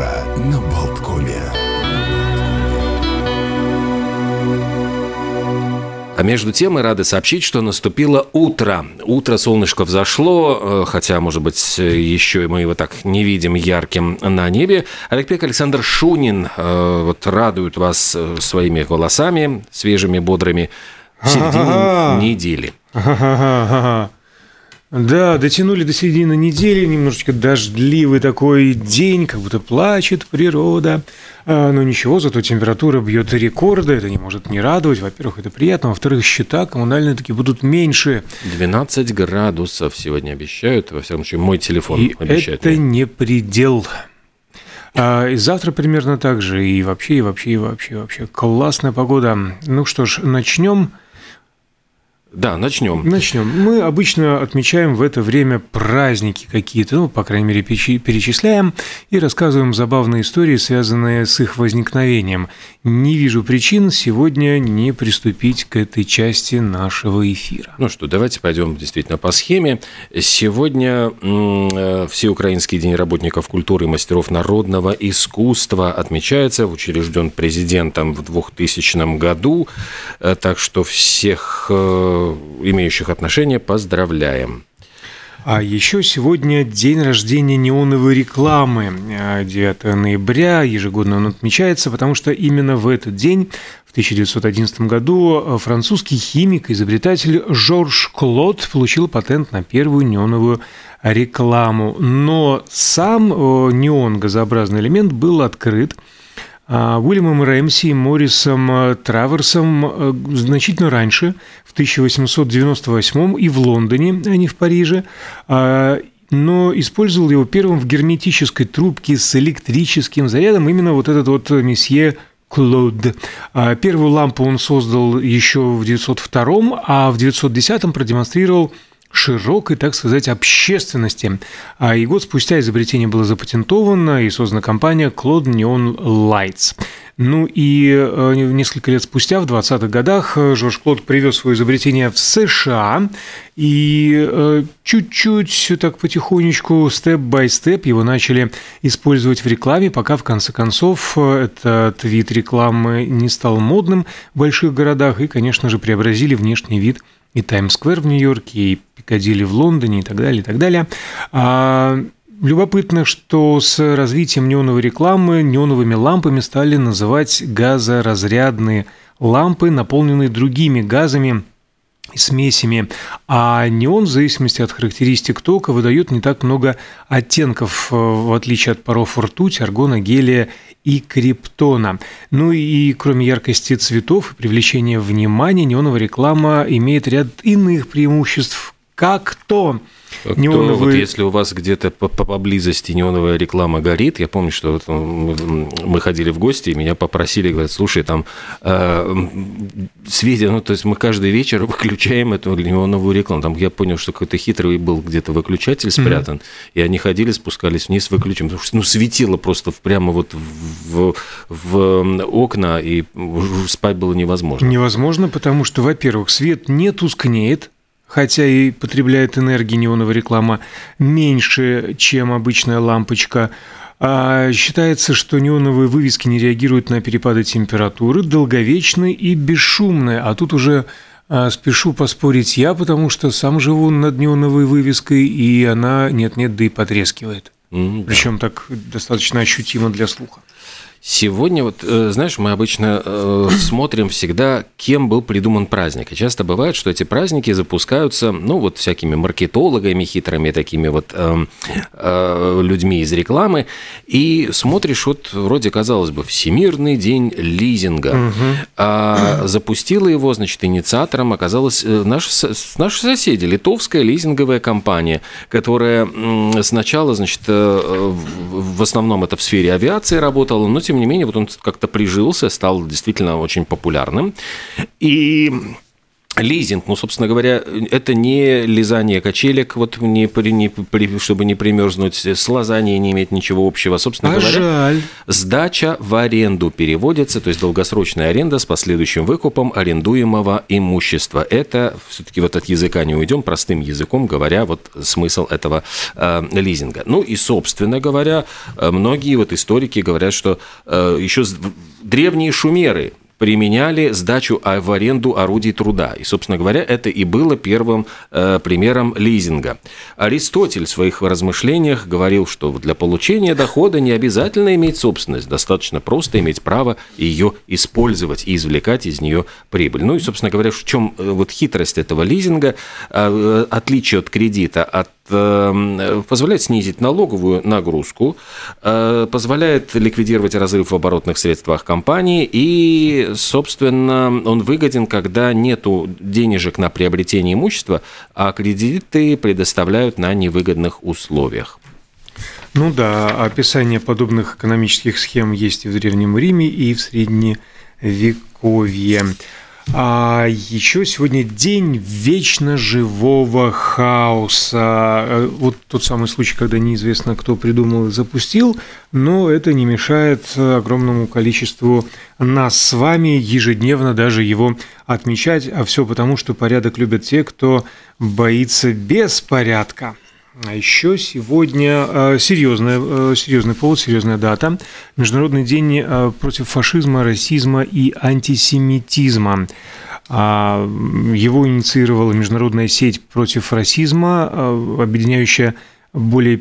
утро на Болткоме. А между тем мы рады сообщить, что наступило утро. Утро солнышко взошло, э, хотя, может быть, еще мы его так не видим ярким на небе. Олег Пек, Александр Шунин э, вот радуют вас э, своими голосами, свежими, бодрыми в середине недели. Да, дотянули до середины недели, немножечко дождливый такой день, как будто плачет природа. А, но ничего, зато температура бьет рекорды, это не может не радовать. Во-первых, это приятно, во-вторых, счета коммунальные таки будут меньше. 12 градусов сегодня обещают, во всяком случае, мой телефон И обещает. это мне. не предел. А, и завтра примерно так же, и вообще, и вообще, и вообще, вообще. Классная погода. Ну что ж, начнем. Да, начнем. Начнем. Мы обычно отмечаем в это время праздники какие-то, ну, по крайней мере, перечи- перечисляем и рассказываем забавные истории, связанные с их возникновением. Не вижу причин сегодня не приступить к этой части нашего эфира. Ну что, давайте пойдем действительно по схеме. Сегодня э, Всеукраинский день работников культуры и мастеров народного искусства отмечается, учрежден президентом в 2000 году, Э, так что всех э, имеющих отношение поздравляем. А еще сегодня день рождения неоновой рекламы. А, 9 ноября ежегодно он отмечается, потому что именно в этот день, в 1911 году, французский химик, изобретатель Жорж Клод получил патент на первую неоновую рекламу. Но сам э, неон, газообразный элемент, был открыт Уильямом Рэмси и Моррисом э, Траверсом э, значительно раньше, в 1898 и в Лондоне, а не в Париже, а, но использовал его первым в герметической трубке с электрическим зарядом именно вот этот вот месье Клод. А, Первую лампу он создал еще в 902, а в 910 продемонстрировал широкой, так сказать, общественности. А и год спустя изобретение было запатентовано и создана компания Claude Neon Lights. Ну и э, несколько лет спустя, в 20-х годах, э, Жорж Клод привез свое изобретение в США и э, чуть-чуть, так потихонечку, степ-бай-степ его начали использовать в рекламе, пока в конце концов этот вид рекламы не стал модным в больших городах и, конечно же, преобразили внешний вид и Таймс-сквер в Нью-Йорке, и Пикадилли в Лондоне, и так далее, и так далее. А, Любопытно, что с развитием неоновой рекламы неоновыми лампами стали называть газоразрядные лампы, наполненные другими газами смесями, а неон в зависимости от характеристик тока выдает не так много оттенков, э, в отличие от паров ртуть, аргона, гелия и криптона. Ну и кроме яркости цветов и привлечения внимания, неоновая реклама имеет ряд иных преимуществ, как то Кто, неоновые... вот если у вас где-то по- по- поблизости неоновая реклама горит, я помню, что вот, мы ходили в гости, и меня попросили, говорят, слушай, там э, светит, ну, то есть мы каждый вечер выключаем эту неоновую рекламу. Там я понял, что какой-то хитрый был где-то выключатель спрятан, и они ходили, спускались вниз, выключим, потому что, ну, светило просто прямо вот в, в окна, и спать было невозможно. Невозможно, потому что, во-первых, свет не тускнеет, хотя и потребляет энергии неоновая реклама меньше, чем обычная лампочка. А считается, что неоновые вывески не реагируют на перепады температуры, долговечны и бесшумны. А тут уже а, спешу поспорить я, потому что сам живу над неоновой вывеской, и она нет-нет, да и потрескивает. М, да. Причем так достаточно ощутимо для слуха. Сегодня, вот, э, знаешь, мы обычно э, смотрим всегда, кем был придуман праздник. И часто бывает, что эти праздники запускаются, ну, вот всякими маркетологами, хитрыми такими вот эм, э, людьми из рекламы. И смотришь, вот вроде, казалось бы, Всемирный день лизинга. А запустила его, значит, инициатором оказалась э, наши, со- наши соседи, литовская лизинговая компания, которая сначала, значит, э, в в основном это в сфере авиации работала, но тем не менее вот он как-то прижился, стал действительно очень популярным. И Лизинг, ну, собственно говоря, это не лизание качелек, вот не, не, чтобы не примерзнуть, с лазанием не имеет ничего общего. Собственно а говоря, жаль. сдача в аренду переводится, то есть долгосрочная аренда с последующим выкупом арендуемого имущества. Это все-таки вот от языка не уйдем, простым языком говоря, вот смысл этого э, лизинга. Ну и, собственно говоря, э, многие вот историки говорят, что э, еще древние шумеры применяли сдачу а, в аренду орудий труда. И, собственно говоря, это и было первым э, примером лизинга. Аристотель в своих размышлениях говорил, что для получения дохода не обязательно иметь собственность, достаточно просто иметь право ее использовать и извлекать из нее прибыль. Ну и, собственно говоря, в чем э, вот хитрость этого лизинга, э, отличие от кредита, от позволяет снизить налоговую нагрузку, э, позволяет ликвидировать разрыв в оборотных средствах компании и, собственно, он выгоден, когда нету денежек на приобретение имущества, а кредиты предоставляют на невыгодных условиях. Ну да, описание подобных экономических схем есть и в Древнем Риме, и в Средневековье. А еще сегодня день вечно живого хаоса. Э, вот тот самый случай, когда неизвестно, кто придумал и запустил, но это не мешает огромному количеству нас с вами ежедневно даже его отмечать. А все потому, что порядок любят те, кто боится беспорядка. А еще сегодня э, серьезная, э, серьезный повод, серьезная дата. Международный день э, против фашизма, расизма и антисемитизма. А, его инициировала международная сеть против расизма, объединяющая более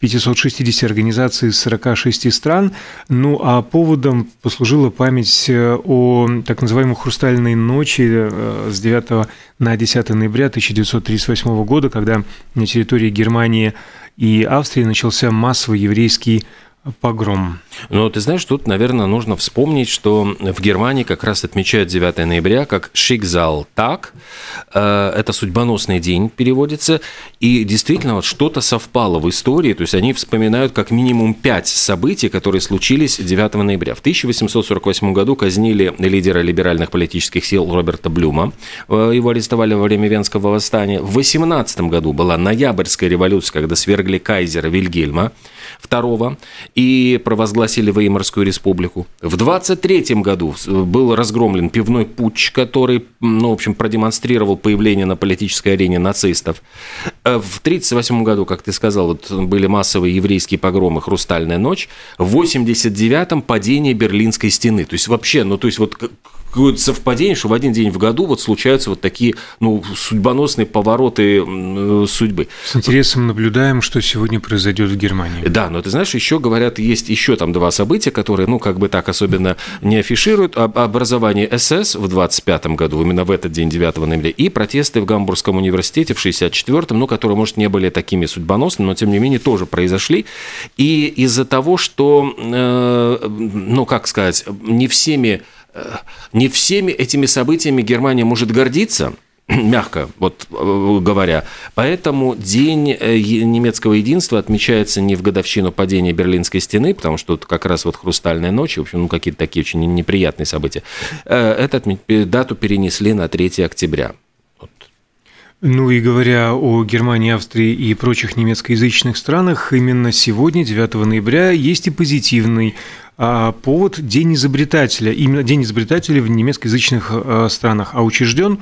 560 организаций из 46 стран. Ну а поводом послужила память э, о так называемой «Хрустальной ночи» э, с 9 на 10 ноября 1938 года, когда на территории Германии и Австрии начался массовый еврейский погром. Ну, ты знаешь, тут, наверное, нужно вспомнить, что в Германии как раз отмечают 9 ноября как Шикзал так. Э, это судьбоносный день переводится. И действительно, вот что-то совпало в истории. То есть они вспоминают как минимум пять событий, которые случились 9 ноября. В 1848 году казнили лидера либеральных политических сил Роберта Блюма. Э, его арестовали во время Венского восстания. В 18 году была ноябрьская революция, когда свергли кайзера Вильгельма II и провозгласили Веймарскую республику. В 23 году был разгромлен пивной путч, который, ну, в общем, продемонстрировал появление на политической арене нацистов. Э, в 1938 году, как ты сказал, вот были массовые еврейские погромы «Хрустальная ночь». В 89-м падение Берлинской стены. То есть вообще, ну, то есть вот какое-то совпадение, что в один день в году вот случаются вот такие ну, судьбоносные повороты судьбы. С интересом наблюдаем, что сегодня произойдет в Германии. Да, но ты знаешь, еще говорят, есть еще там два события, которые, ну, как бы так особенно не афишируют. Образование СС в 25 году, именно в этот день, 9 ноября, и протесты в Гамбургском университете в 64-м, ну, которые, может, не были такими судьбоносными, но, тем не менее, тоже произошли. И из-за того, что, э, ну, как сказать, не всеми Э, не всеми этими событиями Германия может гордиться, мягко вот э, говоря. Поэтому День э, немецкого единства отмечается не в годовщину падения Берлинской стены, потому что тут как раз вот «Хрустальная ночь», в общем, ну, какие-то такие очень неприятные события. Эту дату перенесли на 3 октября. Ну и говоря о Германии, Австрии и прочих немецкоязычных странах, именно сегодня, 9 ноября, есть и позитивный повод День изобретателя. Именно День изобретателя в немецкоязычных а, странах, а учрежден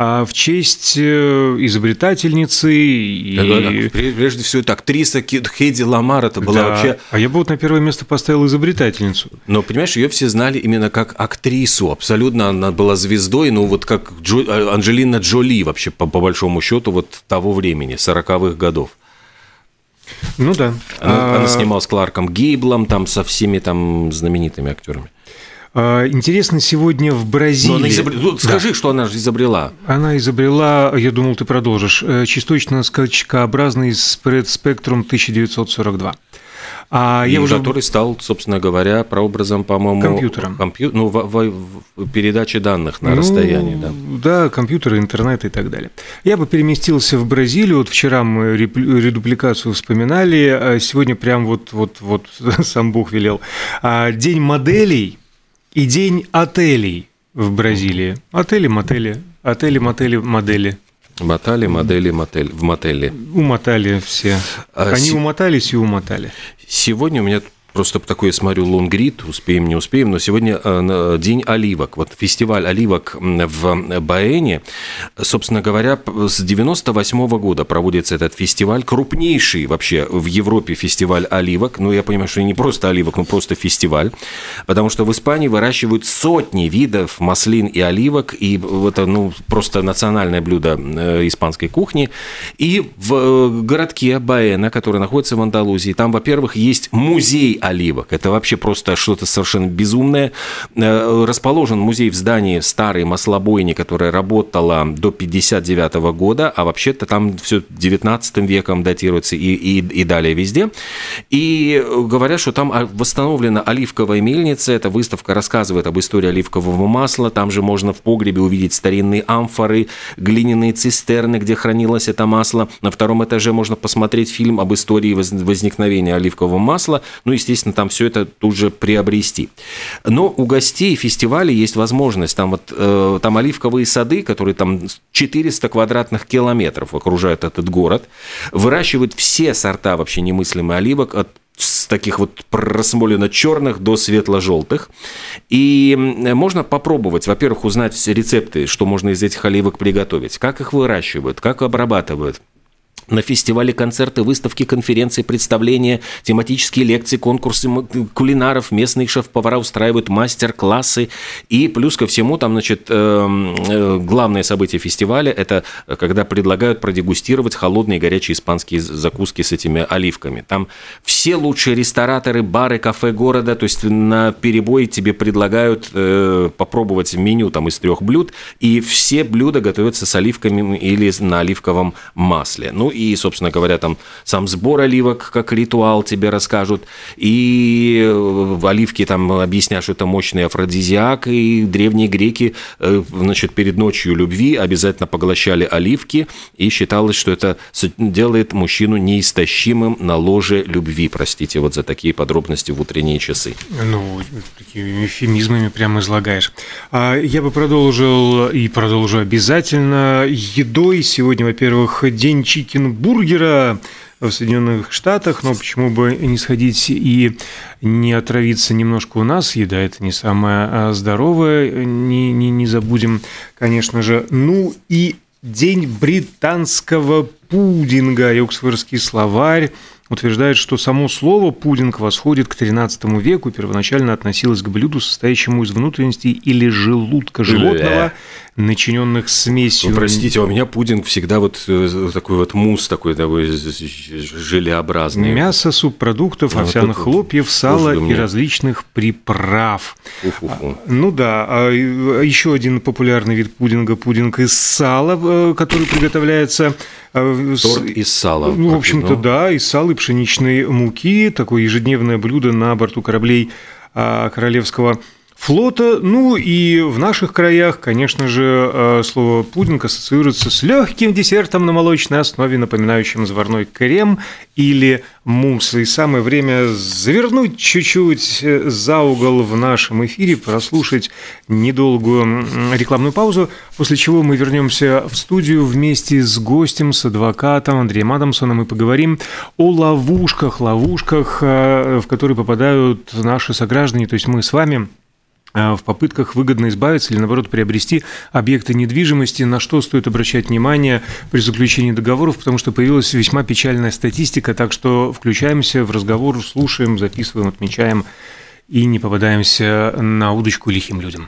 а, в честь э, изобретательницы и... Прежде всего, это актриса Хейди Ламар, это была да. вообще... А я бы вот на первое место поставил изобретательницу. Но, понимаешь, ее все знали именно как актрису, абсолютно она была звездой, ну вот как Джо... Анджелина Джоли вообще, по, по большому счету, вот того времени, 40-х годов. Ну да. Она, а... она снималась с Кларком Гейблом, там со всеми там знаменитыми актерами. А, интересно, сегодня в Бразилии... Но она изобр... Ну, скажи, да. что она изобрела. Она изобрела, я думал, ты продолжишь, э, частично-скачкообразный спектрум 1942. А и я уже... который стал, собственно говоря, прообразом, по-моему... Компьютером. Компью... Ну, в, в, в передаче данных на ну, расстоянии, да. Да, компьютеры, интернет и так далее. Я бы переместился в Бразилию. Вот вчера мы редупликацию вспоминали, а сегодня прям вот, вот, вот сам Бог велел. А, день моделей и день отелей в Бразилии. Отели, мотели, Отели, мотели, модели. Мотали, модели, мотель, в мотеле. Умотали все. А Они умотались и умотали. Сегодня у меня просто такой, я смотрю, лонгрид, успеем, не успеем, но сегодня э, день оливок. Вот фестиваль оливок в Баэне, собственно говоря, с 98 года проводится этот фестиваль, крупнейший вообще в Европе фестиваль оливок. Ну, я понимаю, что не просто оливок, но просто фестиваль, потому что в Испании выращивают сотни видов маслин и оливок, и это, ну, просто национальное блюдо э, испанской кухни. И в э, городке Баэна, который находится в Андалузии, там, во-первых, есть музей оливок. Это вообще просто что-то совершенно безумное. Э, Расположен музей в здании старой маслобойни, которая работала до 59 года, а вообще-то там все 19 веком датируется и, и, и далее везде. И говорят, что там восстановлена оливковая мельница. Эта выставка рассказывает об истории оливкового масла. Там же можно в погребе увидеть старинные амфоры, глиняные цистерны, где хранилось это масло. На втором этаже можно посмотреть фильм об истории воз- возникновения оливкового масла. Ну, естественно, там все это тут же приобрести. Но у гостей фестиваля есть возможность. Там вот э, там оливковые сады, которые там 400 квадратных километров окружают этот город, выращивают все сорта вообще немыслимых оливок от с таких вот просмолено-черных до светло-желтых. И можно попробовать, во-первых, узнать рецепты, что можно из этих оливок приготовить, как их выращивают, как обрабатывают. На фестивале концерты, выставки, конференции, представления, тематические лекции, конкурсы кулинаров, местные шеф-повара устраивают мастер-классы. И плюс ко всему, там, значит, эм, э, главное событие фестиваля – это когда предлагают продегустировать холодные и горячие испанские закуски с этими оливками. Там все лучшие рестораторы, бары, кафе города, то есть на перебой тебе предлагают э, попробовать меню там из трех блюд, и все блюда готовятся с оливками или на оливковом масле. Ну и, собственно говоря, там сам сбор оливок как ритуал тебе расскажут, и э, оливки там объяснят, что это мощный афродизиак, и древние греки, э, значит, перед ночью любви обязательно поглощали оливки, и считалось, что это делает мужчину неистощимым на ложе любви, простите, вот за такие подробности в утренние часы. Ну, такими эфемизмами прямо излагаешь. А Я бы продолжил и продолжу обязательно едой. Сегодня, во-первых, день чикенбургера в Соединенных Штатах, но почему бы не сходить и не отравиться немножко у нас. Еда это не самая здоровая, не, не, не забудем, конечно же. Ну и день британского пудинга, и Оксфордский словарь утверждает, что само слово «пудинг» восходит к XIII веку, первоначально относилось к блюду, состоящему из внутренностей или желудка животного, начиненных смесью. Вы простите, а у меня пудинг всегда вот э, такой вот мусс такой, такой желеобразный. Мясо, субпродуктов, А вот овсяных это хлопьев, сала и различных приправ. Уф-уф-уф. Ну да, а еще один популярный вид пудинга – пудинг из сала, э, который приготовляется э, с- Торт из сала. Ну, в общем-то, Ну, да, из сала и пшеничной муки, такое ежедневное блюдо на борту кораблей а, Королевского флота. Ну и в наших краях, конечно же, а, слово пудинг ассоциируется с легким десертом на молочной основе, напоминающим заварной крем или мусс. И самое время завернуть чуть-чуть э, за угол в нашем эфире, прослушать недолгую рекламную паузу, после чего мы вернемся в студию вместе с гостем, с адвокатом Андреем Адамсоном и поговорим о ловушках, ловушках, э, в которые попадают наши сограждане, то есть мы с вами э, в попытках выгодно избавиться или, наоборот, приобрести объекты недвижимости, на что стоит обращать внимание при заключении договоров, потому что появилась весьма печальная статистика, так что включаемся в разговор, слушаем, записываем, отмечаем и не попадаемся на удочку лихим людям.